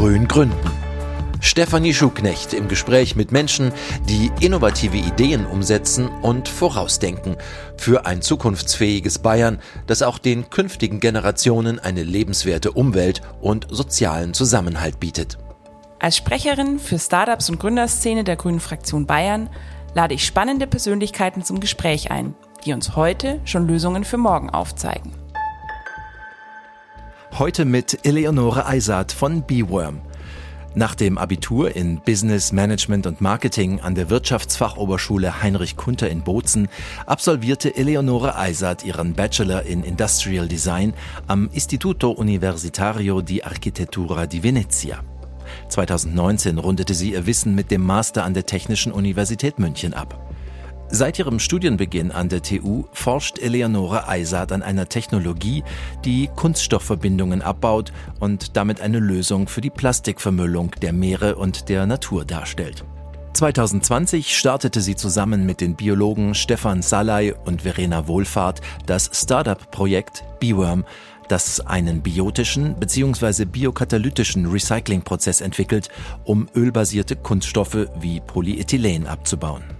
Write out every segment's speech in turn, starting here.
Grün gründen. Stefanie Schuknecht im Gespräch mit Menschen, die innovative Ideen umsetzen und vorausdenken für ein zukunftsfähiges Bayern, das auch den künftigen Generationen eine lebenswerte Umwelt und sozialen Zusammenhalt bietet. Als Sprecherin für Startups und Gründerszene der Grünen Fraktion Bayern lade ich spannende Persönlichkeiten zum Gespräch ein, die uns heute schon Lösungen für morgen aufzeigen. Heute mit Eleonore Eisert von BeWorm. Nach dem Abitur in Business Management und Marketing an der Wirtschaftsfachoberschule Heinrich Kunter in Bozen absolvierte Eleonore Eisert ihren Bachelor in Industrial Design am Istituto Universitario di Architettura di Venezia. 2019 rundete sie ihr Wissen mit dem Master an der Technischen Universität München ab. Seit ihrem Studienbeginn an der TU forscht Eleonore Eisert an einer Technologie, die Kunststoffverbindungen abbaut und damit eine Lösung für die Plastikvermüllung der Meere und der Natur darstellt. 2020 startete sie zusammen mit den Biologen Stefan Salai und Verena Wohlfahrt das Startup-Projekt Beworm, das einen biotischen bzw. biokatalytischen Recyclingprozess entwickelt, um ölbasierte Kunststoffe wie Polyethylen abzubauen.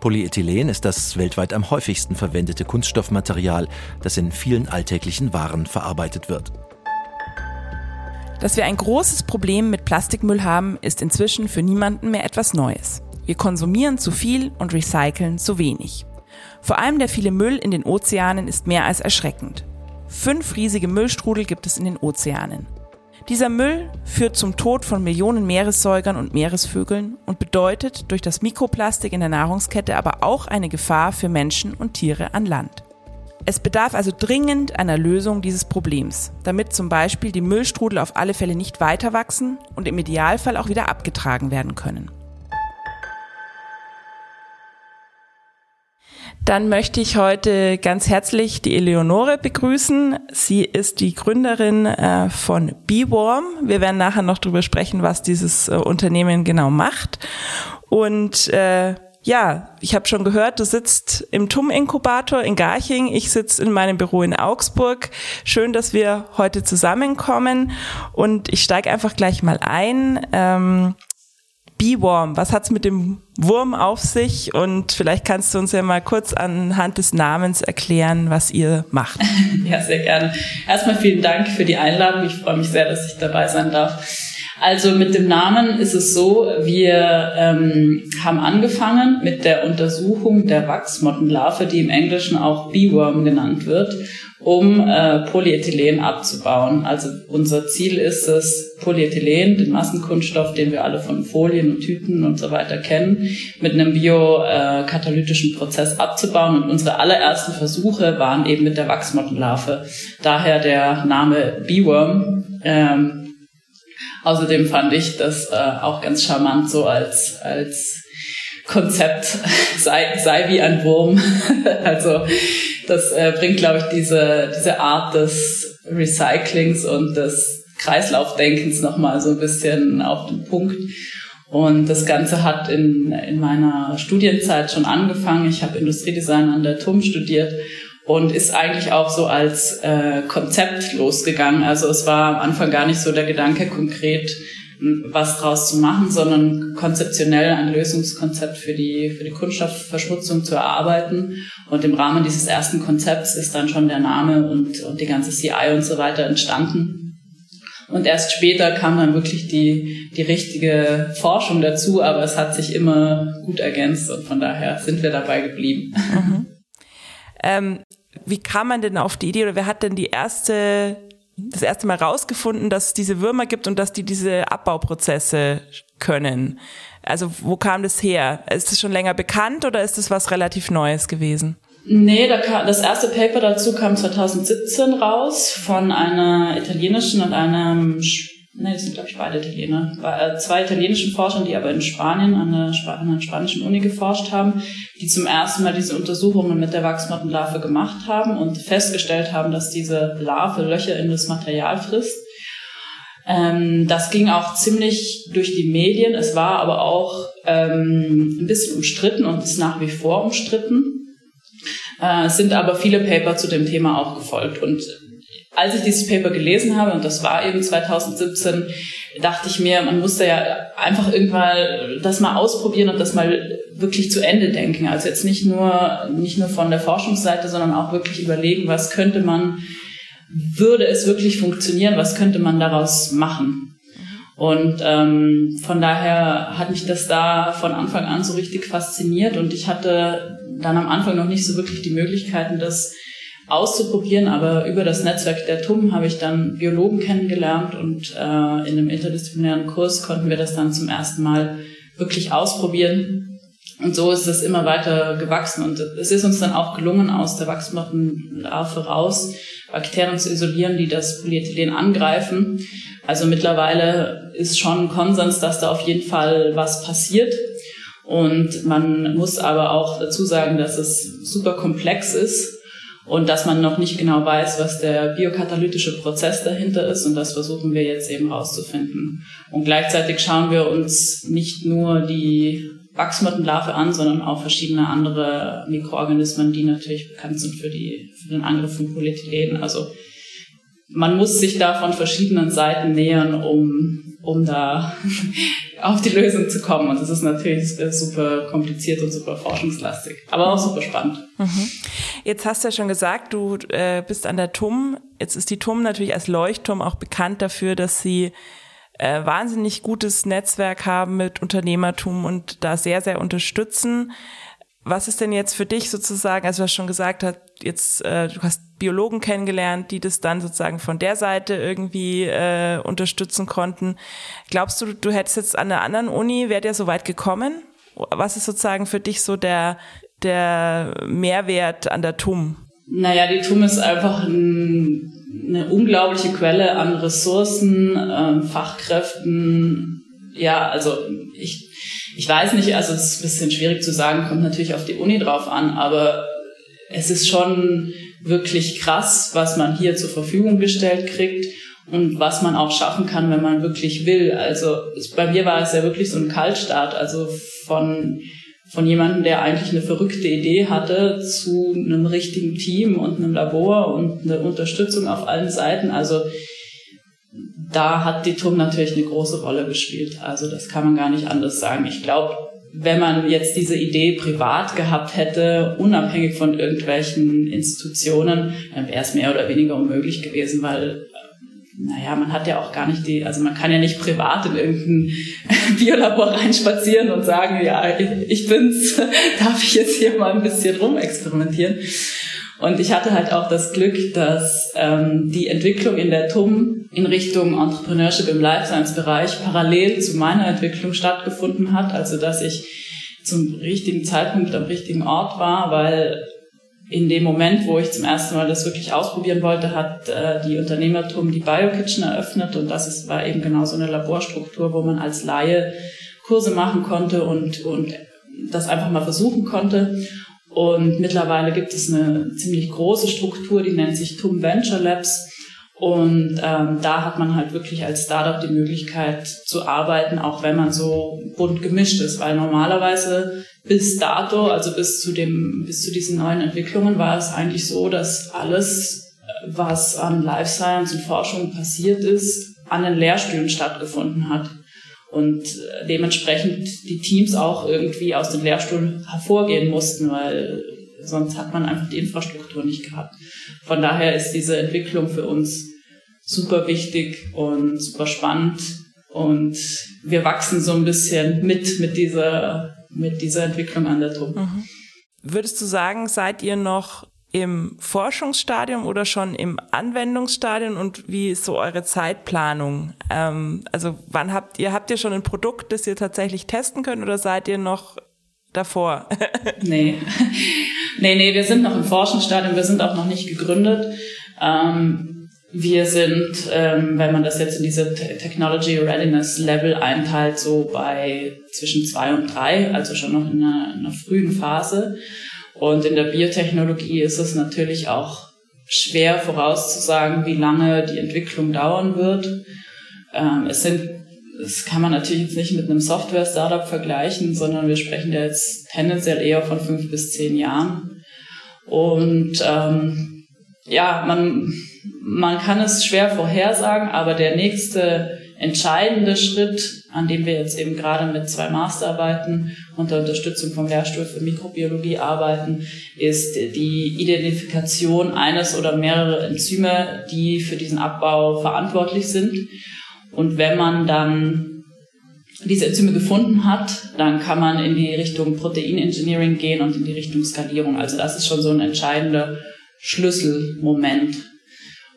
Polyethylen ist das weltweit am häufigsten verwendete Kunststoffmaterial, das in vielen alltäglichen Waren verarbeitet wird. Dass wir ein großes Problem mit Plastikmüll haben, ist inzwischen für niemanden mehr etwas Neues. Wir konsumieren zu viel und recyceln zu wenig. Vor allem der viele Müll in den Ozeanen ist mehr als erschreckend. Fünf riesige Müllstrudel gibt es in den Ozeanen. Dieser Müll führt zum Tod von Millionen Meeressäugern und Meeresvögeln und bedeutet durch das Mikroplastik in der Nahrungskette aber auch eine Gefahr für Menschen und Tiere an Land. Es bedarf also dringend einer Lösung dieses Problems, damit zum Beispiel die Müllstrudel auf alle Fälle nicht weiter wachsen und im Idealfall auch wieder abgetragen werden können. Dann möchte ich heute ganz herzlich die Eleonore begrüßen. Sie ist die Gründerin äh, von BeWarm. Wir werden nachher noch darüber sprechen, was dieses äh, Unternehmen genau macht. Und äh, ja, ich habe schon gehört, du sitzt im TUM-Inkubator in Garching. Ich sitze in meinem Büro in Augsburg. Schön, dass wir heute zusammenkommen. Und ich steige einfach gleich mal ein. Ähm, Beworm, was hat's mit dem Wurm auf sich? Und vielleicht kannst du uns ja mal kurz anhand des Namens erklären, was ihr macht. Ja, sehr gerne. Erstmal vielen Dank für die Einladung. Ich freue mich sehr, dass ich dabei sein darf. Also mit dem Namen ist es so, wir ähm, haben angefangen mit der Untersuchung der Wachsmottenlarve, die im Englischen auch Beeworm genannt wird um äh, Polyethylen abzubauen. Also unser Ziel ist es, Polyethylen, den Massenkunststoff, den wir alle von Folien und Tüten und so weiter kennen, mit einem biokatalytischen äh, Prozess abzubauen. Und unsere allerersten Versuche waren eben mit der Wachsmottenlarve. Daher der Name Beeworm. Ähm, außerdem fand ich das äh, auch ganz charmant so als, als Konzept sei, sei wie ein Wurm. also das äh, bringt, glaube ich, diese, diese Art des Recyclings und des Kreislaufdenkens nochmal so ein bisschen auf den Punkt. Und das Ganze hat in, in meiner Studienzeit schon angefangen. Ich habe Industriedesign an der TUM studiert und ist eigentlich auch so als äh, Konzept losgegangen. Also es war am Anfang gar nicht so der Gedanke konkret, was draus zu machen, sondern konzeptionell ein Lösungskonzept für die, für die Kunststoffverschmutzung zu erarbeiten. Und im Rahmen dieses ersten Konzepts ist dann schon der Name und, und die ganze CI und so weiter entstanden. Und erst später kam dann wirklich die, die richtige Forschung dazu, aber es hat sich immer gut ergänzt und von daher sind wir dabei geblieben. Mhm. Ähm, wie kam man denn auf die Idee oder wer hat denn die erste das erste Mal rausgefunden, dass es diese Würmer gibt und dass die diese Abbauprozesse können. Also wo kam das her? Ist das schon länger bekannt oder ist das was relativ Neues gewesen? Nee, da kam, das erste Paper dazu kam 2017 raus von einer italienischen und einem Nee, das sind, glaube ich, beide Italiener. Äh, zwei italienischen Forschern, die aber in Spanien an einer, an einer spanischen Uni geforscht haben, die zum ersten Mal diese Untersuchungen mit der Wachsmottenlarve gemacht haben und festgestellt haben, dass diese Larve Löcher in das Material frisst. Ähm, das ging auch ziemlich durch die Medien. Es war aber auch ähm, ein bisschen umstritten und ist nach wie vor umstritten. Äh, es sind aber viele Paper zu dem Thema auch gefolgt und als ich dieses Paper gelesen habe, und das war eben 2017, dachte ich mir, man musste ja einfach irgendwann das mal ausprobieren und das mal wirklich zu Ende denken. Also jetzt nicht nur, nicht nur von der Forschungsseite, sondern auch wirklich überlegen, was könnte man, würde es wirklich funktionieren, was könnte man daraus machen. Und ähm, von daher hat mich das da von Anfang an so richtig fasziniert und ich hatte dann am Anfang noch nicht so wirklich die Möglichkeiten, das auszuprobieren, aber über das Netzwerk der TUM habe ich dann Biologen kennengelernt und äh, in einem interdisziplinären Kurs konnten wir das dann zum ersten Mal wirklich ausprobieren. Und so ist es immer weiter gewachsen und es ist uns dann auch gelungen, aus der Wachsmottenlarve raus Bakterien zu isolieren, die das Polyethylen angreifen. Also mittlerweile ist schon Konsens, dass da auf jeden Fall was passiert. Und man muss aber auch dazu sagen, dass es super komplex ist und dass man noch nicht genau weiß, was der biokatalytische Prozess dahinter ist und das versuchen wir jetzt eben rauszufinden. Und gleichzeitig schauen wir uns nicht nur die Wachsmottenlarve an, sondern auch verschiedene andere Mikroorganismen, die natürlich bekannt sind für, die, für den Angriff von Polyethylen. Also man muss sich da von verschiedenen Seiten nähern, um, um da auf die Lösung zu kommen. Und das ist natürlich super kompliziert und super forschungslastig, aber auch super spannend. Mhm. Jetzt hast du ja schon gesagt, du äh, bist an der TUM. Jetzt ist die TUM natürlich als Leuchtturm auch bekannt dafür, dass sie äh, wahnsinnig gutes Netzwerk haben mit Unternehmertum und da sehr, sehr unterstützen. Was ist denn jetzt für dich sozusagen, also du hast schon gesagt, hast, jetzt äh, du hast Biologen kennengelernt, die das dann sozusagen von der Seite irgendwie äh, unterstützen konnten. Glaubst du, du hättest jetzt an einer anderen Uni, wärt ihr so weit gekommen? Was ist sozusagen für dich so der, der Mehrwert an der TUM? Naja, die TUM ist einfach ein, eine unglaubliche Quelle an Ressourcen, ähm, Fachkräften. Ja, also ich, ich weiß nicht, also es ist ein bisschen schwierig zu sagen, kommt natürlich auf die Uni drauf an, aber es ist schon wirklich krass, was man hier zur Verfügung gestellt kriegt und was man auch schaffen kann, wenn man wirklich will. Also bei mir war es ja wirklich so ein Kaltstart, also von von jemandem, der eigentlich eine verrückte Idee hatte, zu einem richtigen Team und einem Labor und eine Unterstützung auf allen Seiten. Also da hat die TUM natürlich eine große Rolle gespielt. Also das kann man gar nicht anders sagen. Ich glaube, wenn man jetzt diese Idee privat gehabt hätte, unabhängig von irgendwelchen Institutionen, dann wäre es mehr oder weniger unmöglich gewesen, weil naja, man hat ja auch gar nicht die, also man kann ja nicht privat in irgendein Biolabor reinspazieren und sagen, ja, ich bin's, darf ich jetzt hier mal ein bisschen rumexperimentieren. Und ich hatte halt auch das Glück, dass ähm, die Entwicklung in der TUM in Richtung Entrepreneurship im Life Science Bereich parallel zu meiner Entwicklung stattgefunden hat. Also dass ich zum richtigen Zeitpunkt am richtigen Ort war, weil in dem Moment, wo ich zum ersten Mal das wirklich ausprobieren wollte, hat äh, die Unternehmertum die BioKitchen eröffnet und das ist, war eben genau so eine Laborstruktur, wo man als Laie Kurse machen konnte und, und das einfach mal versuchen konnte. Und mittlerweile gibt es eine ziemlich große Struktur, die nennt sich TUM Venture Labs. Und ähm, da hat man halt wirklich als Startup die Möglichkeit zu arbeiten, auch wenn man so bunt gemischt ist, weil normalerweise bis dato, also bis zu dem, bis zu diesen neuen Entwicklungen war es eigentlich so, dass alles, was an Life Science und Forschung passiert ist, an den Lehrstühlen stattgefunden hat. Und äh, dementsprechend die Teams auch irgendwie aus den Lehrstuhlen hervorgehen mussten, weil sonst hat man einfach die Infrastruktur nicht gehabt. Von daher ist diese Entwicklung für uns super wichtig und super spannend und wir wachsen so ein bisschen mit mit dieser mit dieser Entwicklung an der Truppe. Mhm. Würdest du sagen, seid ihr noch im Forschungsstadium oder schon im Anwendungsstadium und wie ist so eure Zeitplanung? Ähm, also wann habt ihr, habt ihr schon ein Produkt, das ihr tatsächlich testen könnt oder seid ihr noch davor? nee. nee, nee, wir sind noch im Forschungsstadium, wir sind auch noch nicht gegründet. Ähm, wir sind, ähm, wenn man das jetzt in diese Technology Readiness Level einteilt, so bei zwischen zwei und drei, also schon noch in einer, in einer frühen Phase. Und in der Biotechnologie ist es natürlich auch schwer vorauszusagen, wie lange die Entwicklung dauern wird. Ähm, es sind, das kann man natürlich jetzt nicht mit einem Software-Startup vergleichen, sondern wir sprechen da jetzt tendenziell eher von fünf bis zehn Jahren. Und ähm, ja, man, man kann es schwer vorhersagen, aber der nächste entscheidende Schritt, an dem wir jetzt eben gerade mit zwei Masterarbeiten unter Unterstützung vom Lehrstuhl für Mikrobiologie arbeiten, ist die Identifikation eines oder mehrere Enzyme, die für diesen Abbau verantwortlich sind. Und wenn man dann diese Enzyme gefunden hat, dann kann man in die Richtung Proteinengineering gehen und in die Richtung Skalierung. Also das ist schon so ein entscheidender Schlüsselmoment.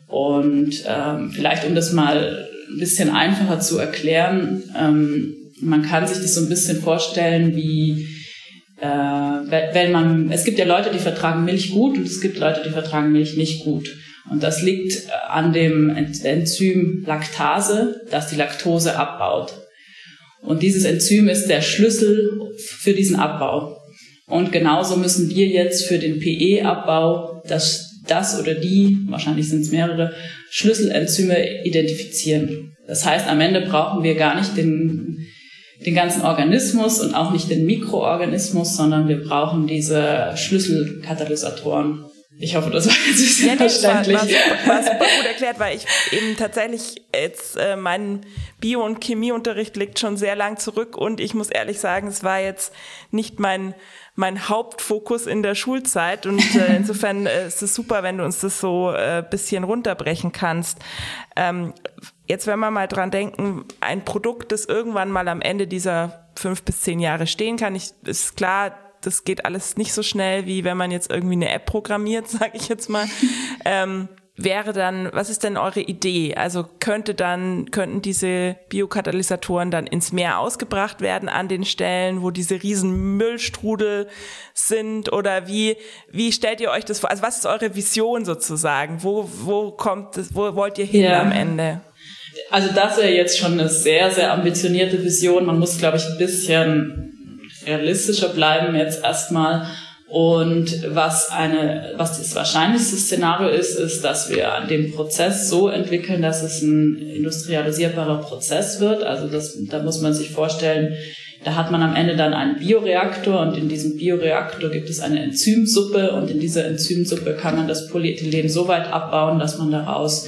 Und ähm, vielleicht, um das mal ein bisschen einfacher zu erklären, ähm, man kann sich das so ein bisschen vorstellen wie äh, wenn man, es gibt ja Leute, die vertragen Milch gut und es gibt Leute, die vertragen Milch nicht gut. Und das liegt an dem Enzym Laktase, das die Laktose abbaut. Und dieses Enzym ist der Schlüssel für diesen Abbau. Und genauso müssen wir jetzt für den PE-Abbau das, das oder die, wahrscheinlich sind es mehrere, Schlüsselenzyme identifizieren. Das heißt, am Ende brauchen wir gar nicht den, den ganzen Organismus und auch nicht den Mikroorganismus, sondern wir brauchen diese Schlüsselkatalysatoren. Ich hoffe, das war jetzt bisschen ja, verständlich. War, war, war, super gut erklärt, weil ich eben tatsächlich jetzt äh, mein Bio- und Chemieunterricht liegt schon sehr lang zurück und ich muss ehrlich sagen, es war jetzt nicht mein mein Hauptfokus in der Schulzeit und äh, insofern äh, ist es super, wenn du uns das so äh, bisschen runterbrechen kannst. Ähm, jetzt, wenn wir mal dran denken, ein Produkt, das irgendwann mal am Ende dieser fünf bis zehn Jahre stehen kann, ich, ist klar, das geht alles nicht so schnell, wie wenn man jetzt irgendwie eine App programmiert, sage ich jetzt mal. Ähm, wäre dann, was ist denn eure Idee? Also könnte dann, könnten diese Biokatalysatoren dann ins Meer ausgebracht werden an den Stellen, wo diese riesen Müllstrudel sind? Oder wie, wie stellt ihr euch das vor? Also was ist eure Vision sozusagen? Wo, wo kommt das, wo wollt ihr hin ja. am Ende? Also das wäre jetzt schon eine sehr, sehr ambitionierte Vision. Man muss, glaube ich, ein bisschen realistischer bleiben jetzt erstmal. Und was eine, was das wahrscheinlichste Szenario ist, ist, dass wir den Prozess so entwickeln, dass es ein industrialisierbarer Prozess wird. Also das, da muss man sich vorstellen, da hat man am Ende dann einen Bioreaktor und in diesem Bioreaktor gibt es eine Enzymsuppe und in dieser Enzymsuppe kann man das Polyethylen so weit abbauen, dass man daraus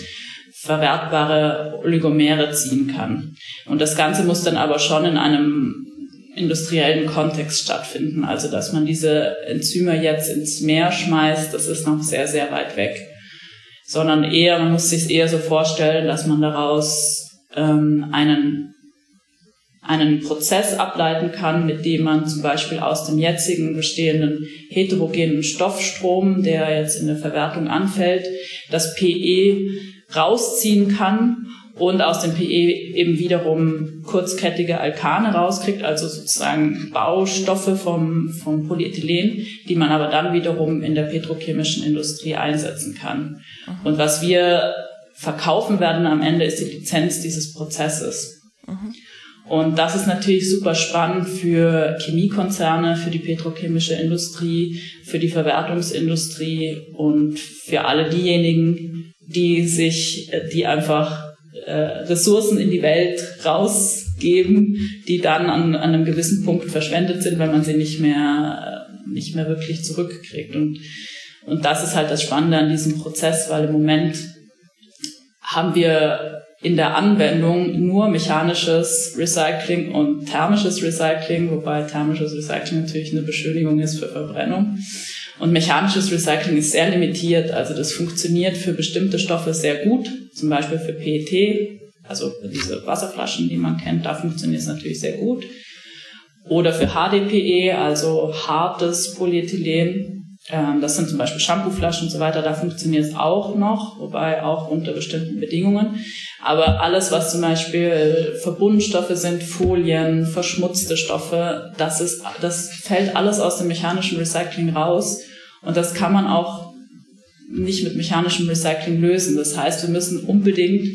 verwertbare Oligomere ziehen kann. Und das Ganze muss dann aber schon in einem industriellen Kontext stattfinden. Also dass man diese Enzyme jetzt ins Meer schmeißt, das ist noch sehr, sehr weit weg. Sondern eher, man muss sich eher so vorstellen, dass man daraus ähm, einen, einen Prozess ableiten kann, mit dem man zum Beispiel aus dem jetzigen bestehenden heterogenen Stoffstrom, der jetzt in der Verwertung anfällt, das PE rausziehen kann und aus dem PE eben wiederum kurzkettige Alkane rauskriegt, also sozusagen Baustoffe vom, vom Polyethylen, die man aber dann wiederum in der petrochemischen Industrie einsetzen kann. Mhm. Und was wir verkaufen werden am Ende ist die Lizenz dieses Prozesses. Mhm. Und das ist natürlich super spannend für Chemiekonzerne, für die petrochemische Industrie, für die Verwertungsindustrie und für alle diejenigen, die sich, die einfach äh, Ressourcen in die Welt rausgeben, die dann an, an einem gewissen Punkt verschwendet sind, weil man sie nicht mehr, nicht mehr wirklich zurückkriegt. Und, und das ist halt das Spannende an diesem Prozess, weil im Moment haben wir in der Anwendung nur mechanisches Recycling und thermisches Recycling, wobei thermisches Recycling natürlich eine Beschönigung ist für Verbrennung. Und mechanisches Recycling ist sehr limitiert, also das funktioniert für bestimmte Stoffe sehr gut, zum Beispiel für PET, also für diese Wasserflaschen, die man kennt, da funktioniert es natürlich sehr gut. Oder für HDPE, also hartes Polyethylen, ähm, das sind zum Beispiel Shampooflaschen und so weiter, da funktioniert es auch noch, wobei auch unter bestimmten Bedingungen. Aber alles, was zum Beispiel Verbundstoffe sind, Folien, verschmutzte Stoffe, das ist, das fällt alles aus dem mechanischen Recycling raus. Und das kann man auch nicht mit mechanischem Recycling lösen. Das heißt, wir müssen unbedingt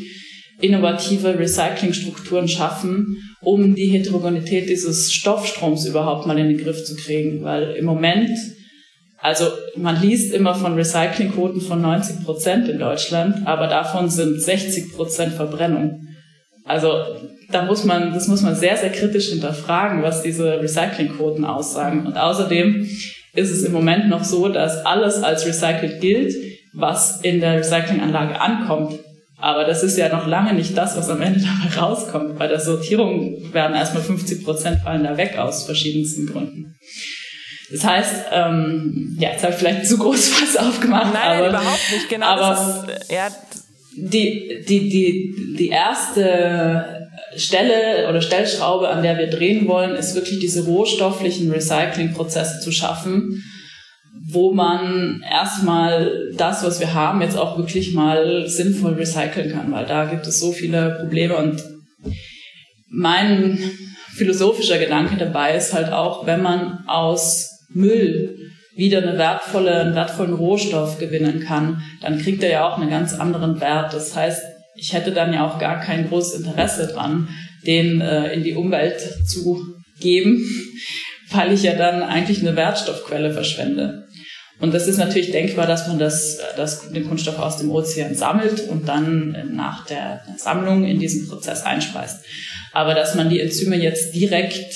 innovative Recyclingstrukturen schaffen, um die Heterogenität dieses Stoffstroms überhaupt mal in den Griff zu kriegen. Weil im Moment also man liest immer von Recyclingquoten von 90 Prozent in Deutschland, aber davon sind 60 Prozent Verbrennung. Also da muss man, das muss man sehr, sehr kritisch hinterfragen, was diese Recyclingquoten aussagen. Und außerdem ist es im Moment noch so, dass alles als recycelt gilt, was in der Recyclinganlage ankommt. Aber das ist ja noch lange nicht das, was am Ende dabei rauskommt. Bei der Sortierung werden erstmal 50 Prozent fallen da weg aus verschiedensten Gründen. Das heißt, ähm, ja, jetzt habe ich vielleicht zu groß was aufgemacht. Nein, aber, nein, überhaupt nicht. Genau, aber ist, ja, die, die, die, die erste Stelle oder Stellschraube, an der wir drehen wollen, ist wirklich diese rohstofflichen Recyclingprozesse zu schaffen, wo man erstmal das, was wir haben, jetzt auch wirklich mal sinnvoll recyceln kann, weil da gibt es so viele Probleme und mein philosophischer Gedanke dabei ist halt auch, wenn man aus Müll wieder eine wertvolle, einen wertvollen Rohstoff gewinnen kann, dann kriegt er ja auch einen ganz anderen Wert. Das heißt, ich hätte dann ja auch gar kein großes Interesse dran, den äh, in die Umwelt zu geben, weil ich ja dann eigentlich eine Wertstoffquelle verschwende. Und das ist natürlich denkbar, dass man das, das, den Kunststoff aus dem Ozean sammelt und dann nach der Sammlung in diesen Prozess einspeist. Aber dass man die Enzyme jetzt direkt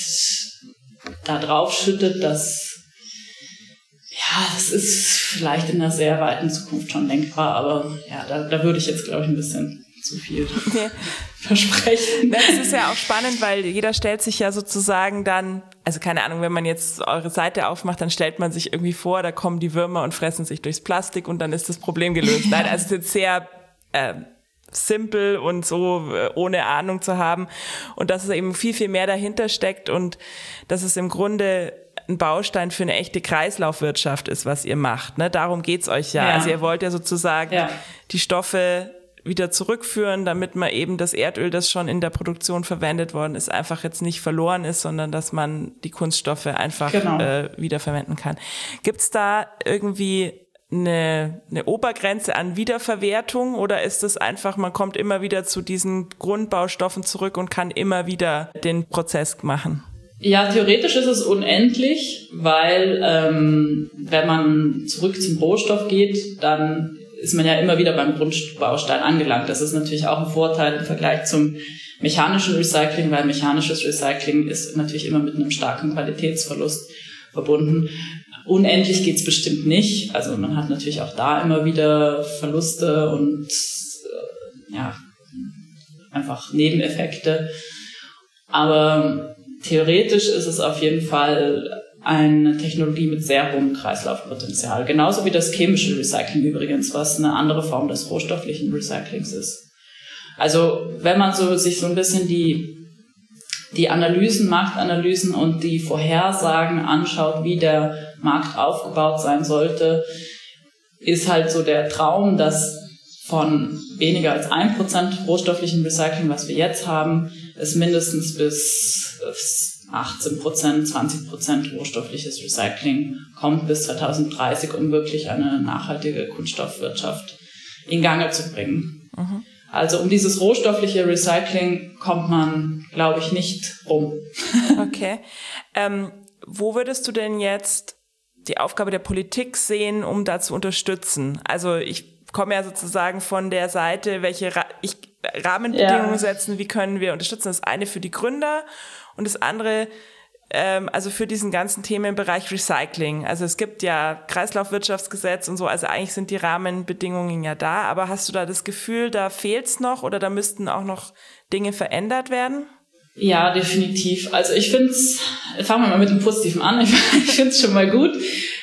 da drauf schüttet, das ja, das ist vielleicht in einer sehr weiten Zukunft schon denkbar, aber ja, da, da würde ich jetzt, glaube ich, ein bisschen zu viel nee. versprechen. Das ist ja auch spannend, weil jeder stellt sich ja sozusagen dann, also keine Ahnung, wenn man jetzt eure Seite aufmacht, dann stellt man sich irgendwie vor, da kommen die Würmer und fressen sich durchs Plastik und dann ist das Problem gelöst. Nein, also es ist jetzt sehr äh, simpel und so äh, ohne Ahnung zu haben und dass es eben viel, viel mehr dahinter steckt und dass es im Grunde ein Baustein für eine echte Kreislaufwirtschaft ist, was ihr macht. Ne? Darum geht's euch ja. ja. Also ihr wollt ja sozusagen ja. die Stoffe wieder zurückführen, damit man eben das Erdöl, das schon in der Produktion verwendet worden ist, einfach jetzt nicht verloren ist, sondern dass man die Kunststoffe einfach genau. äh, wiederverwenden kann. Gibt's da irgendwie eine, eine Obergrenze an Wiederverwertung oder ist es einfach, man kommt immer wieder zu diesen Grundbaustoffen zurück und kann immer wieder den Prozess machen? Ja, theoretisch ist es unendlich, weil ähm, wenn man zurück zum Rohstoff geht, dann ist man ja immer wieder beim Grundbaustein angelangt. Das ist natürlich auch ein Vorteil im Vergleich zum mechanischen Recycling, weil mechanisches Recycling ist natürlich immer mit einem starken Qualitätsverlust verbunden. Unendlich geht's bestimmt nicht. Also man hat natürlich auch da immer wieder Verluste und äh, ja, einfach Nebeneffekte. Aber theoretisch ist es auf jeden Fall eine Technologie mit sehr hohem Kreislaufpotenzial. Genauso wie das chemische Recycling übrigens, was eine andere Form des rohstofflichen Recyclings ist. Also wenn man so sich so ein bisschen die, die Analysen, Marktanalysen und die Vorhersagen anschaut, wie der Markt aufgebaut sein sollte, ist halt so der Traum, dass von weniger als ein Prozent rohstofflichen Recycling, was wir jetzt haben, es mindestens bis 18 Prozent, 20 Prozent rohstoffliches Recycling kommt bis 2030, um wirklich eine nachhaltige Kunststoffwirtschaft in Gange zu bringen. Mhm. Also um dieses rohstoffliche Recycling kommt man, glaube ich, nicht rum. okay. Ähm, wo würdest du denn jetzt die Aufgabe der Politik sehen, um da zu unterstützen? Also ich komme ja sozusagen von der Seite, welche Ra ich, Rahmenbedingungen ja. setzen, wie können wir unterstützen. Das eine für die Gründer und das andere ähm, also für diesen ganzen Themenbereich Recycling. Also es gibt ja Kreislaufwirtschaftsgesetz und so, also eigentlich sind die Rahmenbedingungen ja da, aber hast du da das Gefühl, da fehlt's noch oder da müssten auch noch Dinge verändert werden? Ja, definitiv. Also ich finde es, fangen wir mal mit dem Positiven an, ich, ich finde es schon mal gut,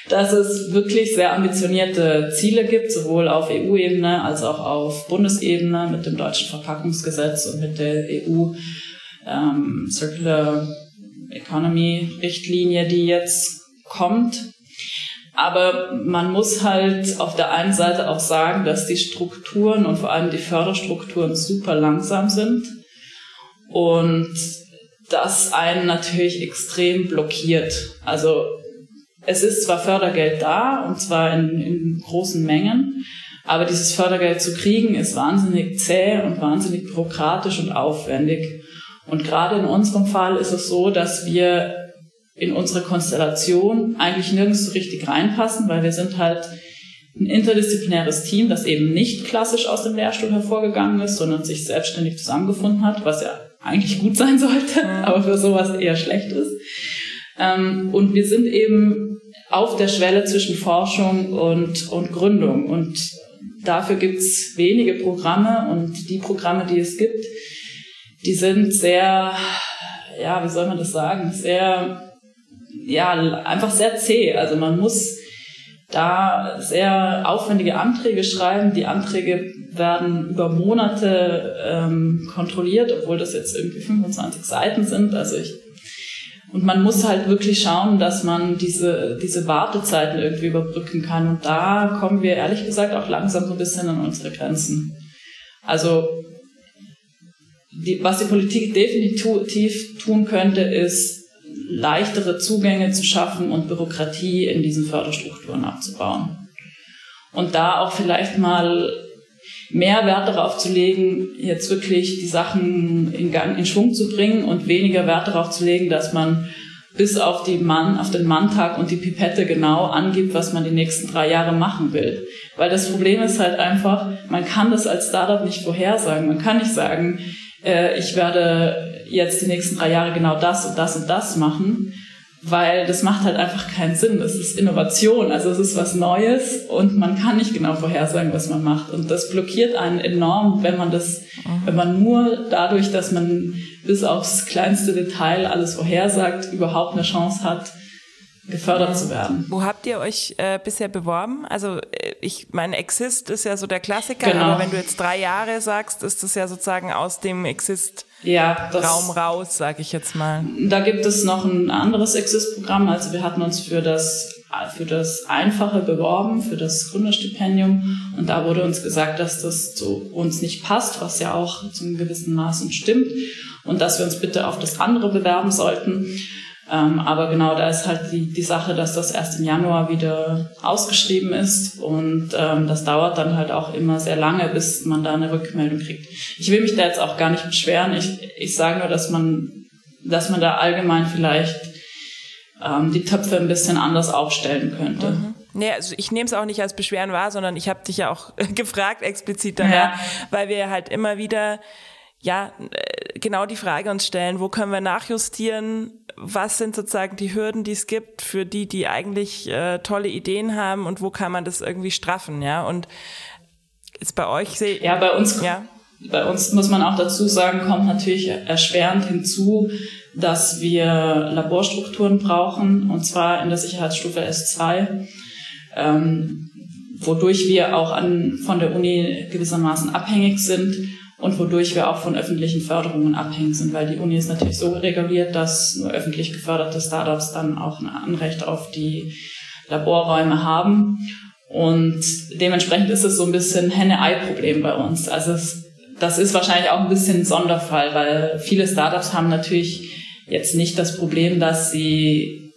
dass es wirklich sehr ambitionierte Ziele gibt, sowohl auf EU-Ebene als auch auf Bundesebene mit dem deutschen Verpackungsgesetz und mit der EU ähm, Circular Economy Richtlinie, die jetzt kommt. Aber man muss halt auf der einen Seite auch sagen, dass die Strukturen und vor allem die Förderstrukturen super langsam sind und das einen natürlich extrem blockiert. Also es ist zwar Fördergeld da und zwar in, in großen Mengen, aber dieses Fördergeld zu kriegen ist wahnsinnig zäh und wahnsinnig bürokratisch und aufwendig. Und gerade in unserem Fall ist es so, dass wir in unsere Konstellation eigentlich nirgends so richtig reinpassen, weil wir sind halt ein interdisziplinäres Team, das eben nicht klassisch aus dem Lehrstuhl hervorgegangen ist, sondern sich selbstständig zusammengefunden hat, was ja eigentlich gut sein sollte, aber für sowas eher schlecht ist. Ähm, und wir sind eben auf der Schwelle zwischen Forschung und, und Gründung. Und dafür gibt's wenige Programme und die Programme, die es gibt, die sind sehr, ja, wie soll man das sagen, sehr, ja, einfach sehr zäh. Also man muss da sehr aufwendige Anträge schreiben. Die Anträge werden über Monate ähm, kontrolliert, obwohl das jetzt irgendwie 25 Seiten sind. Also ich und man muss halt wirklich schauen, dass man diese, diese Wartezeiten irgendwie überbrücken kann. Und da kommen wir ehrlich gesagt auch langsam so ein bisschen an unsere Grenzen. Also, die, was die Politik definitiv tun könnte, ist, leichtere Zugänge zu schaffen und Bürokratie in diesen Förderstrukturen abzubauen. Und da auch vielleicht mal mehr Wert darauf zu legen, jetzt wirklich die Sachen in Gang, in Schwung zu bringen und weniger Wert darauf zu legen, dass man bis auf die Mann, auf den Manntag und die Pipette genau angibt, was man die nächsten drei Jahre machen will. Weil das Problem ist halt einfach, man kann das als Startup nicht vorhersagen. Man kann nicht sagen, äh, ich werde jetzt die nächsten drei Jahre genau das und das und das machen, weil das macht halt einfach keinen Sinn. Das ist Innovation, also es ist was Neues und man kann nicht genau vorhersagen, was man macht. Und das blockiert einen enorm, wenn man das, mhm. wenn man nur dadurch, dass man bis aufs kleinste Detail alles vorhersagt, überhaupt eine Chance hat, gefördert zu werden. Wo habt ihr euch äh, bisher beworben? Also äh, ich meine, Exist ist ja so der Klassiker, genau. aber wenn du jetzt drei Jahre sagst, ist das ja sozusagen aus dem Exist ja, das, Raum raus, sage ich jetzt mal. Da gibt es noch ein anderes Exist-Programm. Also wir hatten uns für das für das Einfache beworben, für das Gründerstipendium. Und da wurde uns gesagt, dass das zu uns nicht passt, was ja auch zum gewissen Maßen stimmt. Und dass wir uns bitte auf das andere bewerben sollten. Ähm, aber genau da ist halt die, die Sache, dass das erst im Januar wieder ausgeschrieben ist und ähm, das dauert dann halt auch immer sehr lange, bis man da eine Rückmeldung kriegt. Ich will mich da jetzt auch gar nicht beschweren. Ich, ich sage nur, dass man, dass man da allgemein vielleicht ähm, die Töpfe ein bisschen anders aufstellen könnte. Mhm. Nee, also ich nehme es auch nicht als Beschweren wahr, sondern ich habe dich ja auch gefragt explizit daher, ja. weil wir halt immer wieder ja äh, genau die Frage uns stellen, wo können wir nachjustieren, was sind sozusagen die Hürden, die es gibt für die, die eigentlich äh, tolle Ideen haben und wo kann man das irgendwie straffen, ja? Und ist bei euch sehe Ja, bei uns ja. bei uns muss man auch dazu sagen, kommt natürlich erschwerend hinzu, dass wir Laborstrukturen brauchen und zwar in der Sicherheitsstufe S2. Ähm, wodurch wir auch an, von der Uni gewissermaßen abhängig sind und wodurch wir auch von öffentlichen Förderungen abhängig sind, weil die Uni ist natürlich so reguliert, dass nur öffentlich geförderte Startups dann auch ein Anrecht auf die Laborräume haben. Und dementsprechend ist es so ein bisschen Henne-Ei-Problem bei uns. Also es, das ist wahrscheinlich auch ein bisschen ein Sonderfall, weil viele Startups haben natürlich jetzt nicht das Problem, dass sie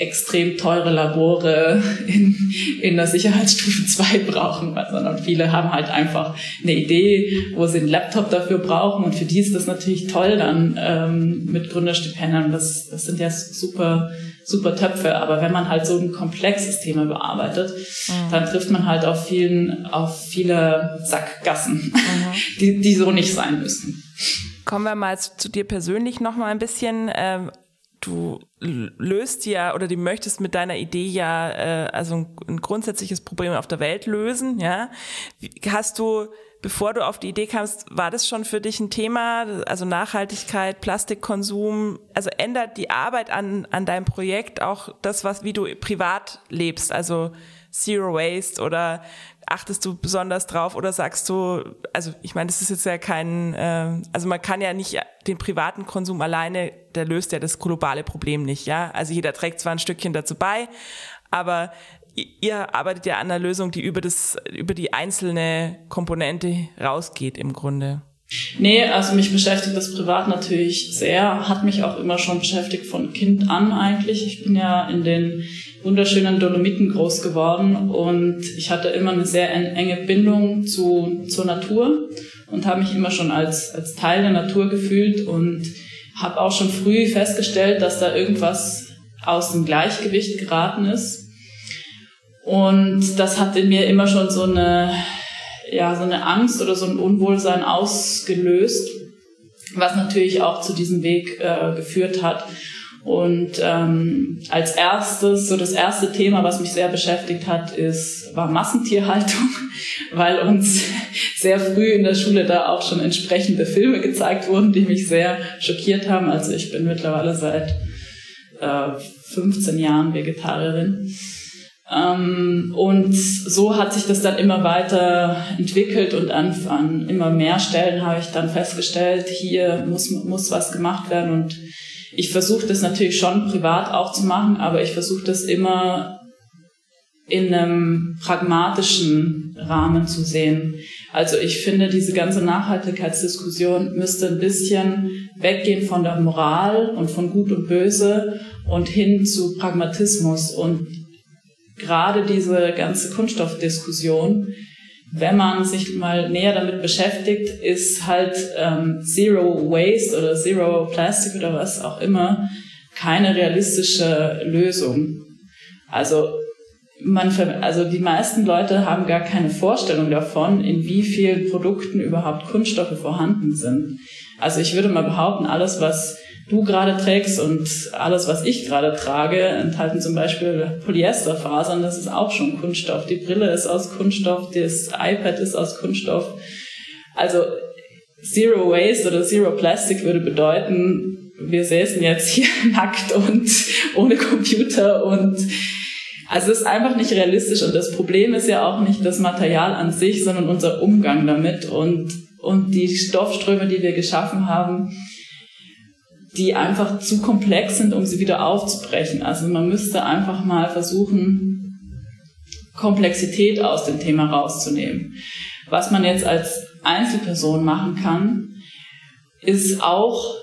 extrem teure Labore in, in der Sicherheitsstufe 2 brauchen, sondern viele haben halt einfach eine Idee, wo sie einen Laptop dafür brauchen und für die ist das natürlich toll dann ähm, mit Gründerstipendien. Das, das sind ja super, super Töpfe, aber wenn man halt so ein komplexes Thema bearbeitet, mhm. dann trifft man halt auf vielen, auf viele Sackgassen, mhm. die, die so nicht sein müssen. Kommen wir mal zu dir persönlich noch mal ein bisschen. Ähm du löst ja oder du möchtest mit deiner Idee ja äh, also ein, ein grundsätzliches Problem auf der Welt lösen, ja. Hast du bevor du auf die Idee kamst, war das schon für dich ein Thema? Also Nachhaltigkeit, Plastikkonsum, also ändert die Arbeit an, an deinem Projekt auch das, was, wie du privat lebst? Also Zero Waste oder achtest du besonders drauf oder sagst du, also ich meine, das ist jetzt ja kein, äh, also man kann ja nicht den privaten Konsum alleine, der löst ja das globale Problem nicht, ja. Also jeder trägt zwar ein Stückchen dazu bei, aber ihr arbeitet ja an einer Lösung, die über das, über die einzelne Komponente rausgeht im Grunde. Nee, also mich beschäftigt das privat natürlich sehr, hat mich auch immer schon beschäftigt von Kind an eigentlich. Ich bin ja in den wunderschönen Dolomiten groß geworden und ich hatte immer eine sehr enge Bindung zu, zur Natur und habe mich immer schon als, als Teil der Natur gefühlt und habe auch schon früh festgestellt, dass da irgendwas aus dem Gleichgewicht geraten ist. Und das hat in mir immer schon so eine, ja, so eine Angst oder so ein Unwohlsein ausgelöst, was natürlich auch zu diesem Weg äh, geführt hat. Und ähm, als erstes, so das erste Thema, was mich sehr beschäftigt hat, ist, war Massentierhaltung, weil uns sehr früh in der Schule da auch schon entsprechende Filme gezeigt wurden, die mich sehr schockiert haben. Also ich bin mittlerweile seit äh, 15 Jahren Vegetarierin. Ähm, und so hat sich das dann immer weiter entwickelt und an, an immer mehr Stellen habe ich dann festgestellt, hier muss, muss was gemacht werden und ich versuche das natürlich schon privat auch zu machen, aber ich versuche das immer in einem pragmatischen Rahmen zu sehen. Also ich finde, diese ganze Nachhaltigkeitsdiskussion müsste ein bisschen weggehen von der Moral und von Gut und Böse und hin zu Pragmatismus. Und gerade diese ganze Kunststoffdiskussion wenn man sich mal näher damit beschäftigt, ist halt ähm, Zero Waste oder Zero Plastic oder was auch immer keine realistische Lösung. Also man, also die meisten Leute haben gar keine Vorstellung davon, in wie vielen Produkten überhaupt Kunststoffe vorhanden sind. Also ich würde mal behaupten, alles, was du gerade trägst und alles, was ich gerade trage, enthalten zum Beispiel Polyesterfasern. Das ist auch schon Kunststoff. Die Brille ist aus Kunststoff, das iPad ist aus Kunststoff. Also Zero Waste oder Zero Plastic würde bedeuten, wir säßen jetzt hier nackt und ohne Computer und also es ist einfach nicht realistisch und das Problem ist ja auch nicht das Material an sich, sondern unser Umgang damit und, und die Stoffströme, die wir geschaffen haben, die einfach zu komplex sind, um sie wieder aufzubrechen. Also man müsste einfach mal versuchen, Komplexität aus dem Thema rauszunehmen. Was man jetzt als Einzelperson machen kann, ist auch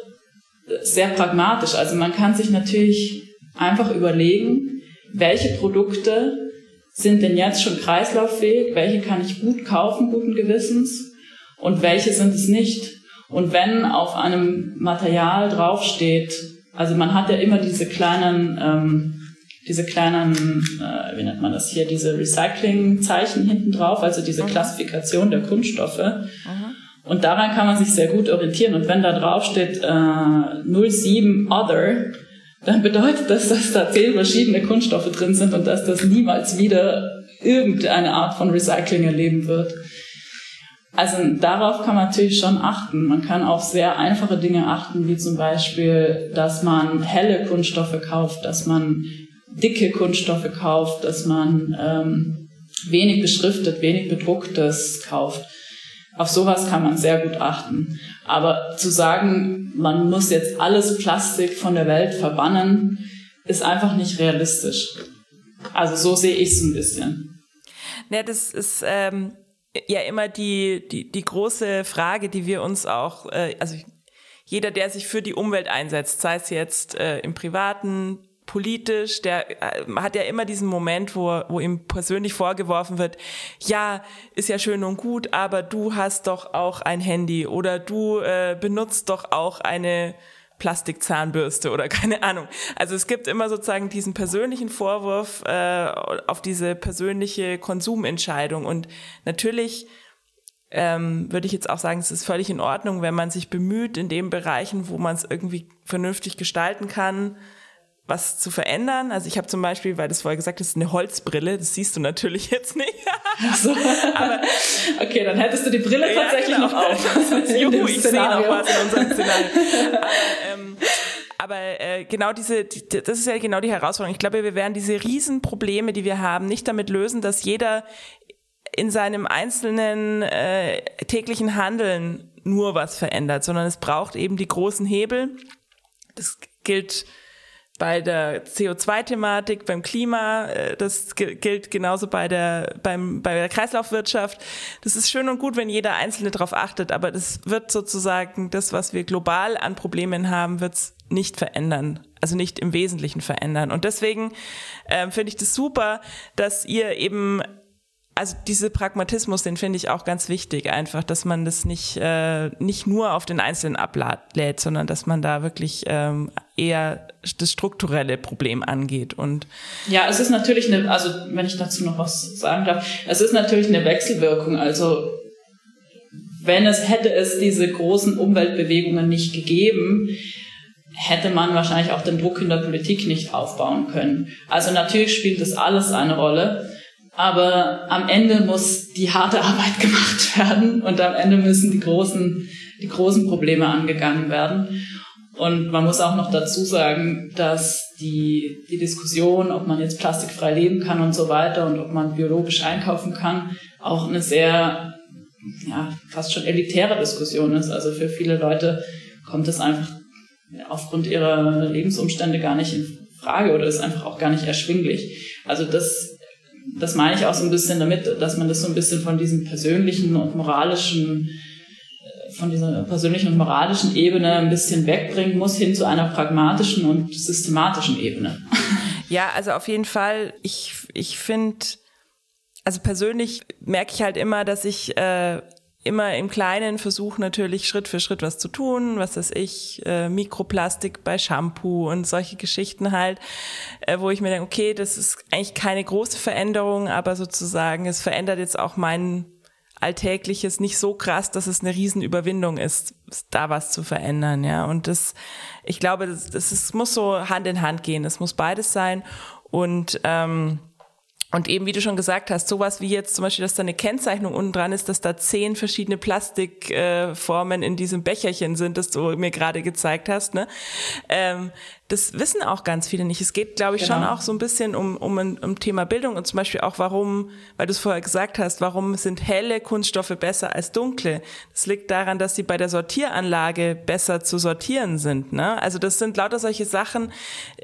sehr pragmatisch. Also man kann sich natürlich einfach überlegen, welche Produkte sind denn jetzt schon kreislauffähig, welche kann ich gut kaufen, guten Gewissens und welche sind es nicht. Und wenn auf einem Material draufsteht, also man hat ja immer diese kleinen, ähm, diese kleinen, äh, wie nennt man das hier, diese Recycling-Zeichen hinten drauf, also diese mhm. Klassifikation der Kunststoffe. Mhm. Und daran kann man sich sehr gut orientieren. Und wenn da draufsteht äh, 07 Other, dann bedeutet das, dass da zehn verschiedene Kunststoffe drin sind und dass das niemals wieder irgendeine Art von Recycling erleben wird. Also darauf kann man natürlich schon achten. Man kann auf sehr einfache Dinge achten, wie zum Beispiel, dass man helle Kunststoffe kauft, dass man dicke Kunststoffe kauft, dass man ähm, wenig beschriftet, wenig bedrucktes kauft. Auf sowas kann man sehr gut achten. Aber zu sagen, man muss jetzt alles Plastik von der Welt verbannen, ist einfach nicht realistisch. Also so sehe ich es ein bisschen. Ja, das ist ähm, ja immer die, die, die große Frage, die wir uns auch, äh, also jeder, der sich für die Umwelt einsetzt, sei es jetzt äh, im privaten, politisch, der äh, hat ja immer diesen Moment, wo, wo ihm persönlich vorgeworfen wird, ja, ist ja schön und gut, aber du hast doch auch ein Handy oder du äh, benutzt doch auch eine Plastikzahnbürste oder keine Ahnung. Also es gibt immer sozusagen diesen persönlichen Vorwurf äh, auf diese persönliche Konsumentscheidung. Und natürlich ähm, würde ich jetzt auch sagen, es ist völlig in Ordnung, wenn man sich bemüht, in den Bereichen, wo man es irgendwie vernünftig gestalten kann, was zu verändern. Also ich habe zum Beispiel, weil das vorher gesagt ist, eine Holzbrille, das siehst du natürlich jetzt nicht. so. Aber, okay, dann hättest du die Brille ja, tatsächlich genau. noch auf. Juhu, ich sehe noch was in unserem Szenario. Aber, ähm, aber äh, genau diese, die, das ist ja genau die Herausforderung. Ich glaube, wir werden diese Riesenprobleme, die wir haben, nicht damit lösen, dass jeder in seinem einzelnen äh, täglichen Handeln nur was verändert, sondern es braucht eben die großen Hebel. Das gilt bei der CO2-Thematik, beim Klima, äh, das gilt genauso bei der, beim, bei der Kreislaufwirtschaft. Das ist schön und gut, wenn jeder Einzelne darauf achtet, aber das wird sozusagen das, was wir global an Problemen haben, wird es nicht verändern. Also nicht im Wesentlichen verändern. Und deswegen äh, finde ich das super, dass ihr eben also dieser Pragmatismus, den finde ich auch ganz wichtig, einfach, dass man das nicht, äh, nicht nur auf den Einzelnen ablädt, sondern dass man da wirklich ähm, eher das strukturelle Problem angeht. Und ja, es ist natürlich eine, also wenn ich dazu noch was sagen darf, es ist natürlich eine Wechselwirkung. Also wenn es hätte es diese großen Umweltbewegungen nicht gegeben, hätte man wahrscheinlich auch den Druck in der Politik nicht aufbauen können. Also natürlich spielt das alles eine Rolle, aber am Ende muss die harte Arbeit gemacht werden und am Ende müssen die großen, die großen Probleme angegangen werden. Und man muss auch noch dazu sagen, dass die, die Diskussion, ob man jetzt plastikfrei leben kann und so weiter und ob man biologisch einkaufen kann, auch eine sehr, ja, fast schon elitäre Diskussion ist. Also für viele Leute kommt es einfach aufgrund ihrer Lebensumstände gar nicht in Frage oder ist einfach auch gar nicht erschwinglich. Also das, das meine ich auch so ein bisschen damit, dass man das so ein bisschen von diesem persönlichen und moralischen von dieser persönlichen und moralischen Ebene ein bisschen wegbringen muss hin zu einer pragmatischen und systematischen Ebene. Ja, also auf jeden Fall. Ich, ich finde, also persönlich merke ich halt immer, dass ich äh, immer im Kleinen versuche natürlich Schritt für Schritt was zu tun, was weiß ich, äh, Mikroplastik bei Shampoo und solche Geschichten halt, äh, wo ich mir denke, okay, das ist eigentlich keine große Veränderung, aber sozusagen es verändert jetzt auch meinen Alltägliches nicht so krass, dass es eine Riesenüberwindung ist, da was zu verändern, ja. Und das, ich glaube, das, das ist, muss so Hand in Hand gehen. Es muss beides sein. Und ähm, und eben, wie du schon gesagt hast, sowas wie jetzt zum Beispiel, dass da eine Kennzeichnung unten dran ist, dass da zehn verschiedene Plastikformen äh, in diesem Becherchen sind, das du mir gerade gezeigt hast. Ne? Ähm, das wissen auch ganz viele nicht. Es geht, glaube ich, genau. schon auch so ein bisschen um, um ein um Thema Bildung und zum Beispiel auch, warum, weil du es vorher gesagt hast, warum sind helle Kunststoffe besser als dunkle? Das liegt daran, dass sie bei der Sortieranlage besser zu sortieren sind. Ne? Also das sind lauter solche Sachen,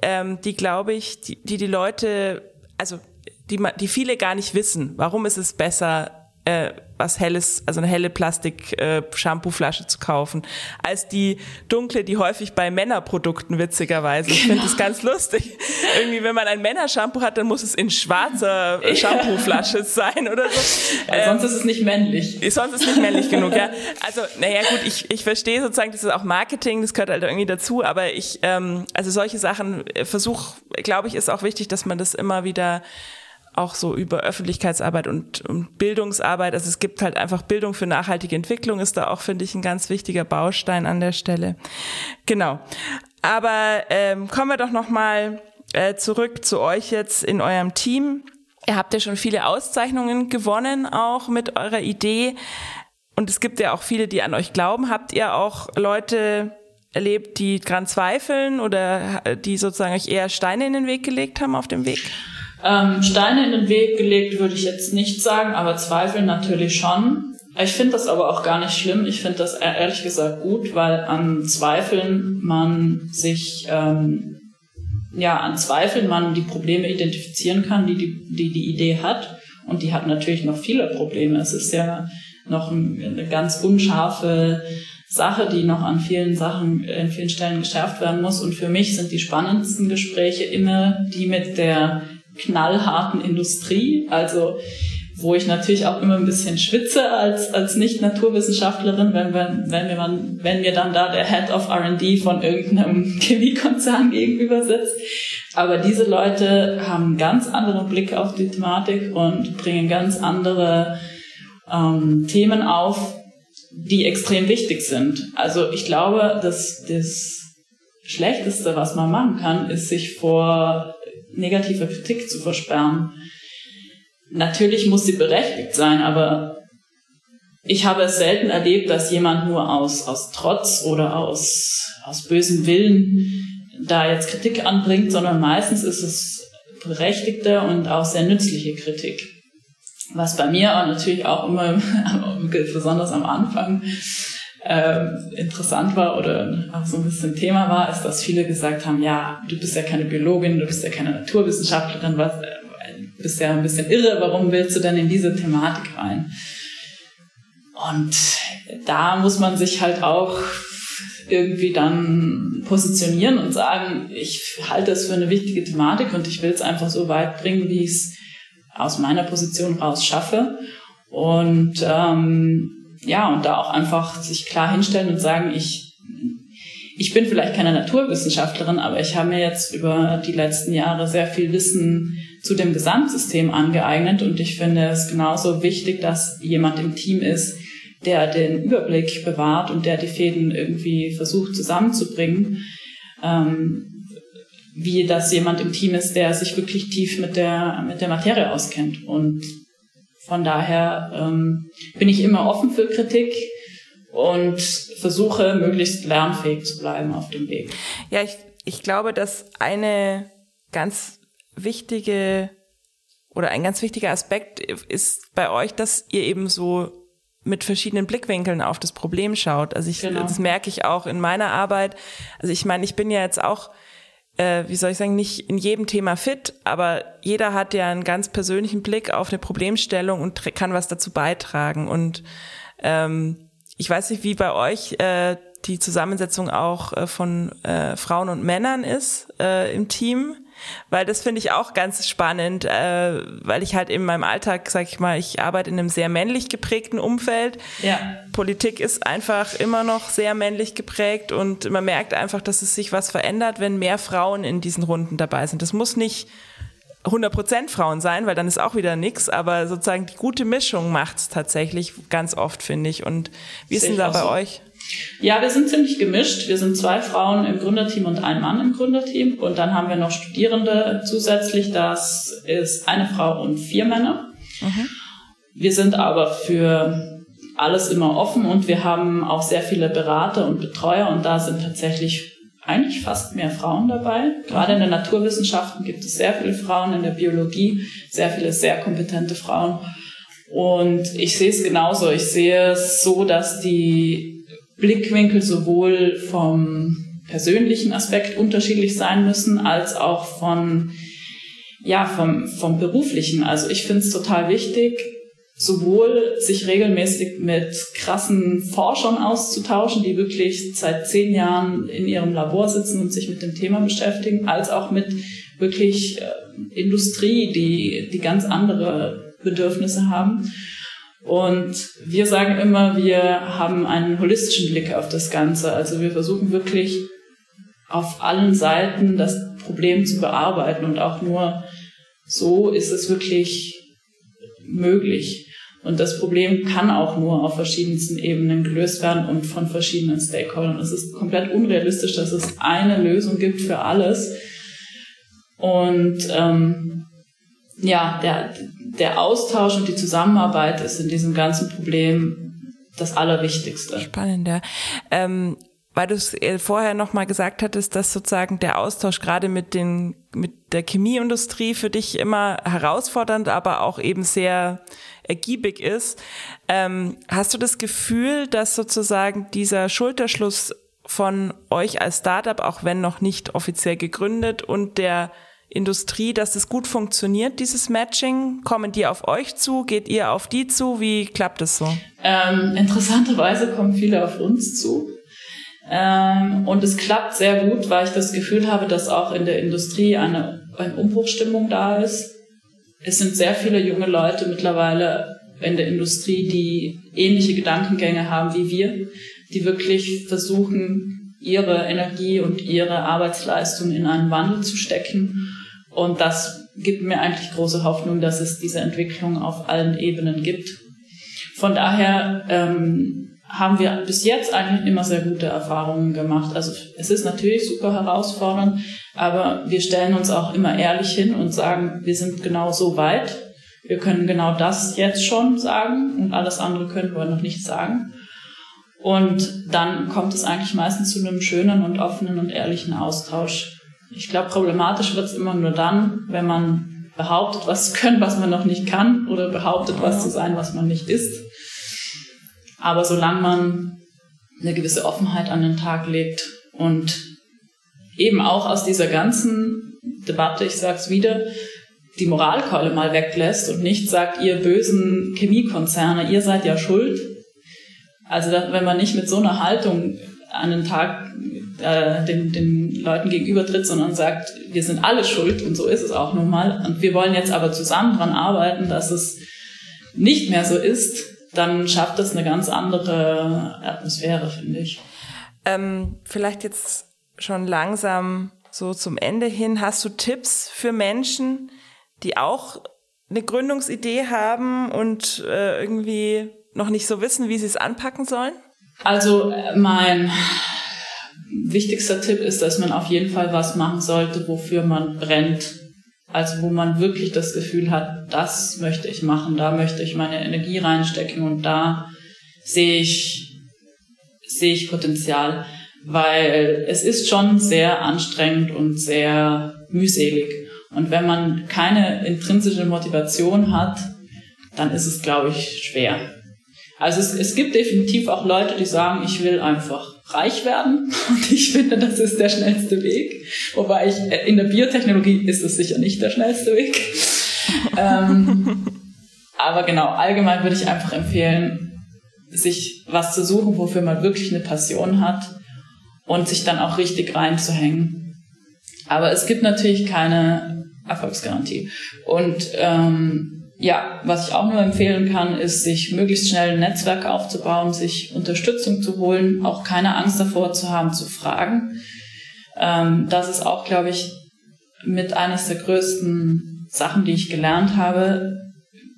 ähm, die, glaube ich, die, die die Leute, also die, die viele gar nicht wissen. Warum ist es besser, äh, was helles, also eine helle Plastik-Shampoo-Flasche äh, zu kaufen, als die dunkle, die häufig bei Männerprodukten witzigerweise. Ich finde das ganz lustig. Irgendwie, wenn man ein Männershampoo hat, dann muss es in schwarzer Shampoo-Flasche sein oder so. Ähm, sonst ist es nicht männlich. Sonst ist es nicht männlich genug, ja. Also, naja, gut, ich, ich verstehe sozusagen, das ist auch Marketing, das gehört halt irgendwie dazu, aber ich, ähm, also solche Sachen, äh, Versuch, glaube ich, ist auch wichtig, dass man das immer wieder auch so über Öffentlichkeitsarbeit und, und, Bildungsarbeit. Also es gibt halt einfach Bildung für nachhaltige Entwicklung, ist da auch, finde ich, ein ganz wichtiger Baustein an der Stelle. Genau. Aber ähm, kommen wir doch nochmal äh, zurück zu euch jetzt in eurem Team. Ihr habt ja schon viele Auszeichnungen gewonnen, auch mit eurer Idee. Und es gibt ja auch viele, die an euch glauben. Habt ihr auch Leute erlebt, die dran zweifeln oder die sozusagen euch eher Steine in den Weg gelegt haben auf dem Weg? Ähm, Steine in den Weg gelegt würde ich jetzt nicht sagen, aber zweifeln natürlich schon. Ich finde das aber auch gar nicht schlimm. Ich finde das e-, ehrlich gesagt gut, weil an Zweifeln man sich, ähm, ja, an Zweifeln man die Probleme identifizieren kann, die die, die, die Idee hat. Und die hat natürlich noch viele Probleme. Es ist ja noch eine ganz unscharfe Sache, die noch an vielen Sachen, in vielen Stellen geschärft werden muss. Und für mich sind die spannendsten Gespräche immer die mit der knallharten Industrie, also wo ich natürlich auch immer ein bisschen schwitze als, als Nicht-Naturwissenschaftlerin, wenn, wenn, wenn, mir man, wenn mir dann da der Head of R&D von irgendeinem Chemiekonzern gegenüber sitzt. Aber diese Leute haben einen ganz anderen Blick auf die Thematik und bringen ganz andere ähm, Themen auf, die extrem wichtig sind. Also ich glaube, dass das Schlechteste, was man machen kann, ist sich vor negativer Kritik zu versperren. Natürlich muss sie berechtigt sein, aber ich habe es selten erlebt, dass jemand nur aus, aus Trotz oder aus, aus bösem Willen da jetzt Kritik anbringt, sondern meistens ist es berechtigte und auch sehr nützliche Kritik. Was bei mir natürlich auch immer, besonders am Anfang, äh, interessant war oder auch so ein bisschen Thema war, ist, dass viele gesagt haben, ja, du bist ja keine Biologin, du bist ja keine Naturwissenschaftlerin, was, äh, bist ja ein bisschen irre, warum willst du denn in diese Thematik rein? Und da muss man sich halt auch irgendwie dann positionieren und sagen, ich halte es für eine wichtige Thematik und ich will es einfach so weit bringen, wie ich es aus meiner Position raus schaffe. Und ähm, ja, und da auch einfach sich klar hinstellen und sagen, ich, ich bin vielleicht keine Naturwissenschaftlerin, aber ich habe mir jetzt über die letzten Jahre sehr viel Wissen zu dem Gesamtsystem angeeignet und ich finde es genauso wichtig, dass jemand im Team ist, der den Überblick bewahrt und der die Fäden irgendwie versucht zusammenzubringen. ähm, wie das jemand im Team ist, der sich wirklich tief mit der, mit der Materie auskennt. Und von daher ähm, bin ich immer offen für Kritik und versuche möglichst lernfähig zu bleiben auf dem Weg. Ja, ich, ich glaube, dass eine ganz wichtige oder ein ganz wichtiger Aspekt ist bei euch, dass ihr eben so mit verschiedenen Blickwinkeln auf das Problem schaut. Also ich, genau. das merke ich auch in meiner Arbeit. Also ich meine, ich bin ja jetzt auch äh, wie soll ich sagen, nicht in jedem Thema fit, aber jeder hat ja einen ganz persönlichen Blick auf eine Problemstellung und kann was dazu beitragen. Und ähm, ich weiß nicht, wie bei euch äh, die Zusammensetzung auch äh, von äh, Frauen und Männern ist äh, im Team weil das finde ich auch ganz spannend, äh, weil ich halt in meinem Alltag, sag ich mal, ich arbeite in einem sehr männlich geprägten Umfeld. Ja. Politik ist einfach immer noch sehr männlich geprägt und man merkt einfach, dass es sich was verändert, wenn mehr Frauen in diesen Runden dabei sind. Das muss nicht 100% Frauen sein, weil dann ist auch wieder nix, aber sozusagen die gute Mischung macht es tatsächlich ganz oft, finde ich. Und wie ist denn da bei so. euch? Ja, wir sind ziemlich gemischt. Wir sind zwei Frauen im Gründerteam und ein Mann im Gründerteam. Und dann haben wir noch Studierende zusätzlich. Das ist eine Frau und vier Männer. Mhm. Wir sind aber für alles immer offen und wir haben auch sehr viele Berater und Betreuer und da sind tatsächlich eigentlich fast mehr Frauen dabei. Gerade in den Naturwissenschaften gibt es sehr viele Frauen, in der Biologie sehr viele sehr kompetente Frauen. Und ich sehe es genauso. Ich sehe es so, dass die Blickwinkel sowohl vom persönlichen Aspekt unterschiedlich sein müssen, als auch von, ja, vom, vom beruflichen. Also ich finde es total wichtig, sowohl sich regelmäßig mit krassen Forschern auszutauschen, die wirklich seit zehn Jahren in ihrem Labor sitzen und sich mit dem Thema beschäftigen, als auch mit wirklich äh, Industrie, die, die ganz andere Bedürfnisse haben. Und wir sagen immer, wir haben einen holistischen Blick auf das Ganze. Also wir versuchen wirklich auf allen Seiten das Problem zu bearbeiten und auch nur so ist es wirklich möglich. Und das Problem kann auch nur auf verschiedensten Ebenen gelöst werden und von verschiedenen Stakeholdern. Es ist komplett unrealistisch, dass es eine Lösung gibt für alles. Und ähm, ja, der, der Austausch und die Zusammenarbeit ist in diesem ganzen Problem das Allerwichtigste. Spannend, ja. Ähm, weil du es äh, vorher noch mal gesagt hattest, dass sozusagen der Austausch gerade mit den mit der Chemieindustrie für dich immer herausfordernd, aber auch eben sehr ergiebig ist. Ähm, hast du das Gefühl, dass sozusagen dieser Schulterschluss von euch als Startup, auch wenn noch nicht offiziell gegründet, und der Industrie, dass es gut funktioniert, dieses Matching? Kommen die auf euch zu? Geht ihr auf die zu? Wie klappt es so? Ähm, interessanterweise kommen viele auf uns zu. Ähm, und es klappt sehr gut, weil ich das Gefühl habe, dass auch in der Industrie eine, eine Umbruchstimmung da ist. Es sind sehr viele junge Leute mittlerweile in der Industrie, die ähnliche Gedankengänge haben wie wir, die wirklich versuchen, ihre Energie und ihre Arbeitsleistung in einen Wandel zu stecken und das gibt mir eigentlich große Hoffnung, dass es diese Entwicklung auf allen Ebenen gibt. Von daher ähm, haben wir bis jetzt eigentlich immer sehr gute Erfahrungen gemacht. Also es ist natürlich super herausfordernd, aber wir stellen uns auch immer ehrlich hin und sagen, wir sind genau so weit. Wir können genau das jetzt schon sagen und alles andere können wir noch nicht sagen. Und dann kommt es eigentlich meistens zu einem schönen und offenen und ehrlichen Austausch. Ich glaube, problematisch wird es immer nur dann, wenn man behauptet, was zu können, was man noch nicht kann, oder behauptet, was zu sein, was man nicht ist. Aber solange man eine gewisse Offenheit an den Tag legt und eben auch aus dieser ganzen Debatte, ich sag's wieder, die Moralkeule mal weglässt und nicht sagt, ihr bösen Chemiekonzerne, ihr seid ja schuld. Also wenn man nicht mit so einer Haltung an den Tag äh, den, den Leuten gegenübertritt, sondern sagt, wir sind alle schuld und so ist es auch nun mal. Und wir wollen jetzt aber zusammen dran arbeiten, dass es nicht mehr so ist, dann schafft das eine ganz andere Atmosphäre, finde ich. Ähm, vielleicht jetzt schon langsam so zum Ende hin. Hast du Tipps für Menschen, die auch eine Gründungsidee haben und äh, irgendwie noch nicht so wissen, wie sie es anpacken sollen? Also äh, mein wichtigster Tipp ist, dass man auf jeden Fall was machen sollte, wofür man brennt. Also wo man wirklich das Gefühl hat, das möchte ich machen, da möchte ich meine Energie reinstecken und da sehe ich, sehe ich Potenzial, weil es ist schon sehr anstrengend und sehr mühselig. Und wenn man keine intrinsische Motivation hat, dann ist es, glaube ich, schwer. Also es, es gibt definitiv auch Leute, die sagen, ich will einfach reich werden. Und ich finde, das ist der schnellste Weg. Wobei ich, äh, in der Biotechnologie ist es sicher nicht der schnellste Weg. ähm, aber genau, allgemein würde ich einfach empfehlen, sich was zu suchen, wofür man wirklich eine Passion hat und sich dann auch richtig reinzuhängen. Aber es gibt natürlich keine Erfolgsgarantie. Und ähm, ja, was ich auch nur empfehlen kann, ist, sich möglichst schnell ein Netzwerk aufzubauen, sich Unterstützung zu holen, auch keine Angst davor zu haben, zu fragen. Ähm, das ist auch, glaube ich, mit eines der größten Sachen, die ich gelernt habe,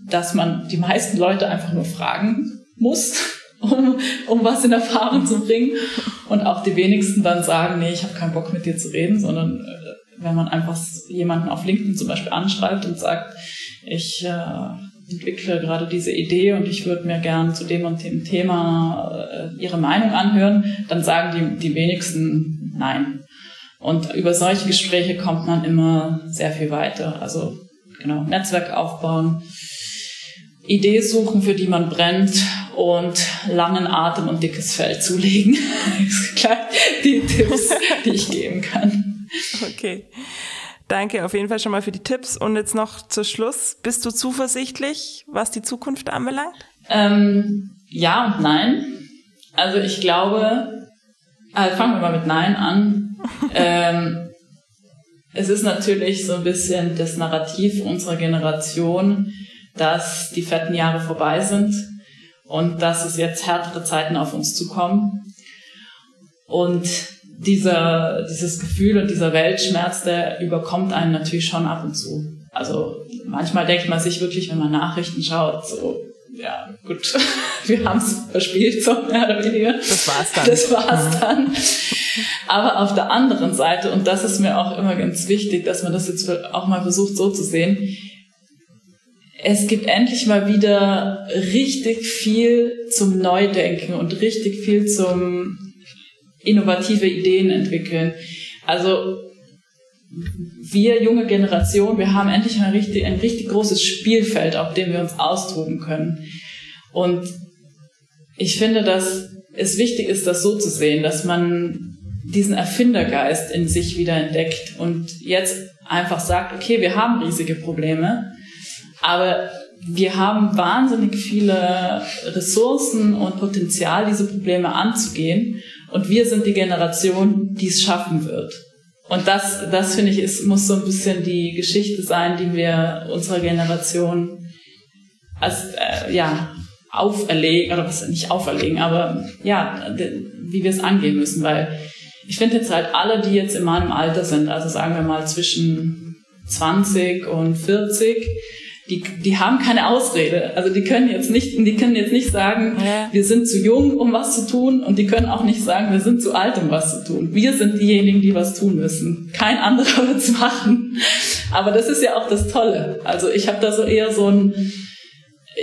dass man die meisten Leute einfach nur fragen muss, um, um was in Erfahrung zu bringen. Und auch die wenigsten dann sagen, nee, ich habe keinen Bock mit dir zu reden, sondern äh, wenn man einfach jemanden auf LinkedIn zum Beispiel anschreibt und sagt, ich äh, entwickle gerade diese Idee und ich würde mir gern zu dem und dem Thema äh, Ihre Meinung anhören, dann sagen die, die wenigsten nein. Und über solche Gespräche kommt man immer sehr viel weiter. Also genau, Netzwerk aufbauen, Idee suchen, für die man brennt und langen Atem und dickes Fell zulegen. die Tipps, die ich geben kann. Okay. Danke auf jeden Fall schon mal für die Tipps. Und jetzt noch zu Schluss. Bist du zuversichtlich, was die Zukunft anbelangt? Ähm, ja und nein. Also ich glaube, also fangen wir mal mit Nein an. ähm, es ist natürlich so ein bisschen das Narrativ unserer Generation, dass die fetten Jahre vorbei sind und dass es jetzt härtere Zeiten auf uns zukommen. Und dieser, dieses Gefühl und dieser Weltschmerz, der überkommt einen natürlich schon ab und zu. Also manchmal denkt man sich wirklich, wenn man Nachrichten schaut, so, ja, gut, wir haben es verspielt, so mehr oder weniger. Das war's dann. Das war's dann. Aber auf der anderen Seite, und das ist mir auch immer ganz wichtig, dass man das jetzt auch mal versucht so zu sehen, es gibt endlich mal wieder richtig viel zum Neudenken und richtig viel zum innovative Ideen entwickeln. Also wir junge Generation, wir haben endlich ein richtig, ein richtig großes Spielfeld, auf dem wir uns austoben können. Und ich finde, dass es wichtig ist, das so zu sehen, dass man diesen Erfindergeist in sich wieder entdeckt und jetzt einfach sagt, okay, wir haben riesige Probleme, aber wir haben wahnsinnig viele Ressourcen und Potenzial, diese Probleme anzugehen. Und wir sind die Generation, die es schaffen wird. Und das, das finde ich, ist, muss so ein bisschen die Geschichte sein, die wir unserer Generation als, äh, ja, auferlegen, oder was nicht auferlegen, aber ja, wie wir es angehen müssen, weil ich finde jetzt halt alle, die jetzt in meinem Alter sind, also sagen wir mal zwischen 20 und 40, die, die haben keine Ausrede. Also die können jetzt nicht, die können jetzt nicht sagen, ja. wir sind zu jung, um was zu tun, und die können auch nicht sagen, wir sind zu alt, um was zu tun. Wir sind diejenigen, die was tun müssen. Kein anderer wird's machen. Aber das ist ja auch das Tolle. Also ich habe da so eher so ein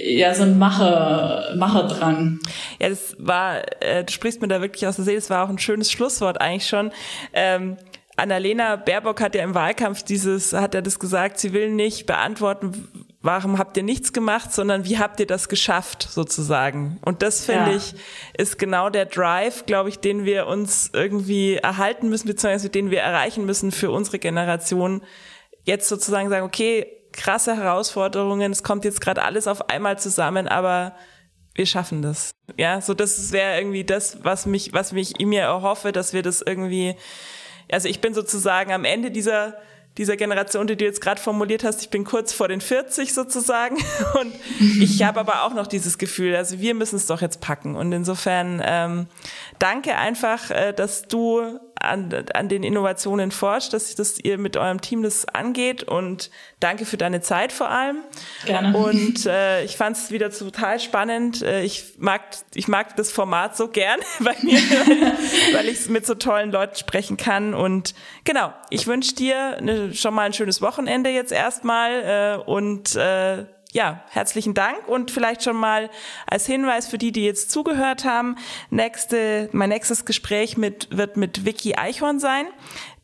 ja, so ein Macher, Macherdrang. Ja, das war, äh, du sprichst mir da wirklich aus der Seele, das war auch ein schönes Schlusswort eigentlich schon. Ähm, Annalena Baerbock hat ja im Wahlkampf dieses, hat er das gesagt, sie will nicht beantworten, warum habt ihr nichts gemacht, sondern wie habt ihr das geschafft, sozusagen. Und das finde ja. ich, ist genau der Drive, glaube ich, den wir uns irgendwie erhalten müssen, beziehungsweise den wir erreichen müssen für unsere Generation. Jetzt sozusagen sagen, okay, krasse Herausforderungen, es kommt jetzt gerade alles auf einmal zusammen, aber wir schaffen das. Ja, so das wäre irgendwie das, was mich, was mich in mir erhoffe, dass wir das irgendwie, also ich bin sozusagen am Ende dieser dieser Generation, die du jetzt gerade formuliert hast, ich bin kurz vor den 40 sozusagen. Und ich habe aber auch noch dieses Gefühl, also wir müssen es doch jetzt packen. Und insofern ähm, danke einfach, äh, dass du an, an den Innovationen forscht, dass, dass ihr mit eurem Team das angeht und danke für deine Zeit vor allem. Gerne. Und äh, ich fand es wieder total spannend. Äh, ich mag ich mag das Format so gern bei mir, weil ich mit so tollen Leuten sprechen kann. Und genau, ich wünsche dir eine, schon mal ein schönes Wochenende jetzt erstmal äh, und äh, ja, herzlichen Dank und vielleicht schon mal als Hinweis für die, die jetzt zugehört haben. Nächste, mein nächstes Gespräch mit, wird mit Vicky Eichhorn sein.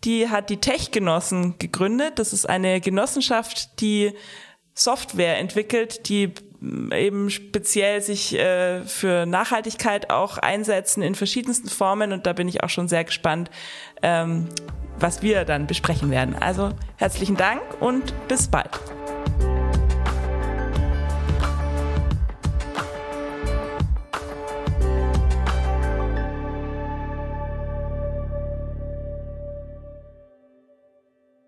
Die hat die Tech-Genossen gegründet. Das ist eine Genossenschaft, die Software entwickelt, die eben speziell sich äh, für Nachhaltigkeit auch einsetzen in verschiedensten Formen. Und da bin ich auch schon sehr gespannt, ähm, was wir dann besprechen werden. Also herzlichen Dank und bis bald.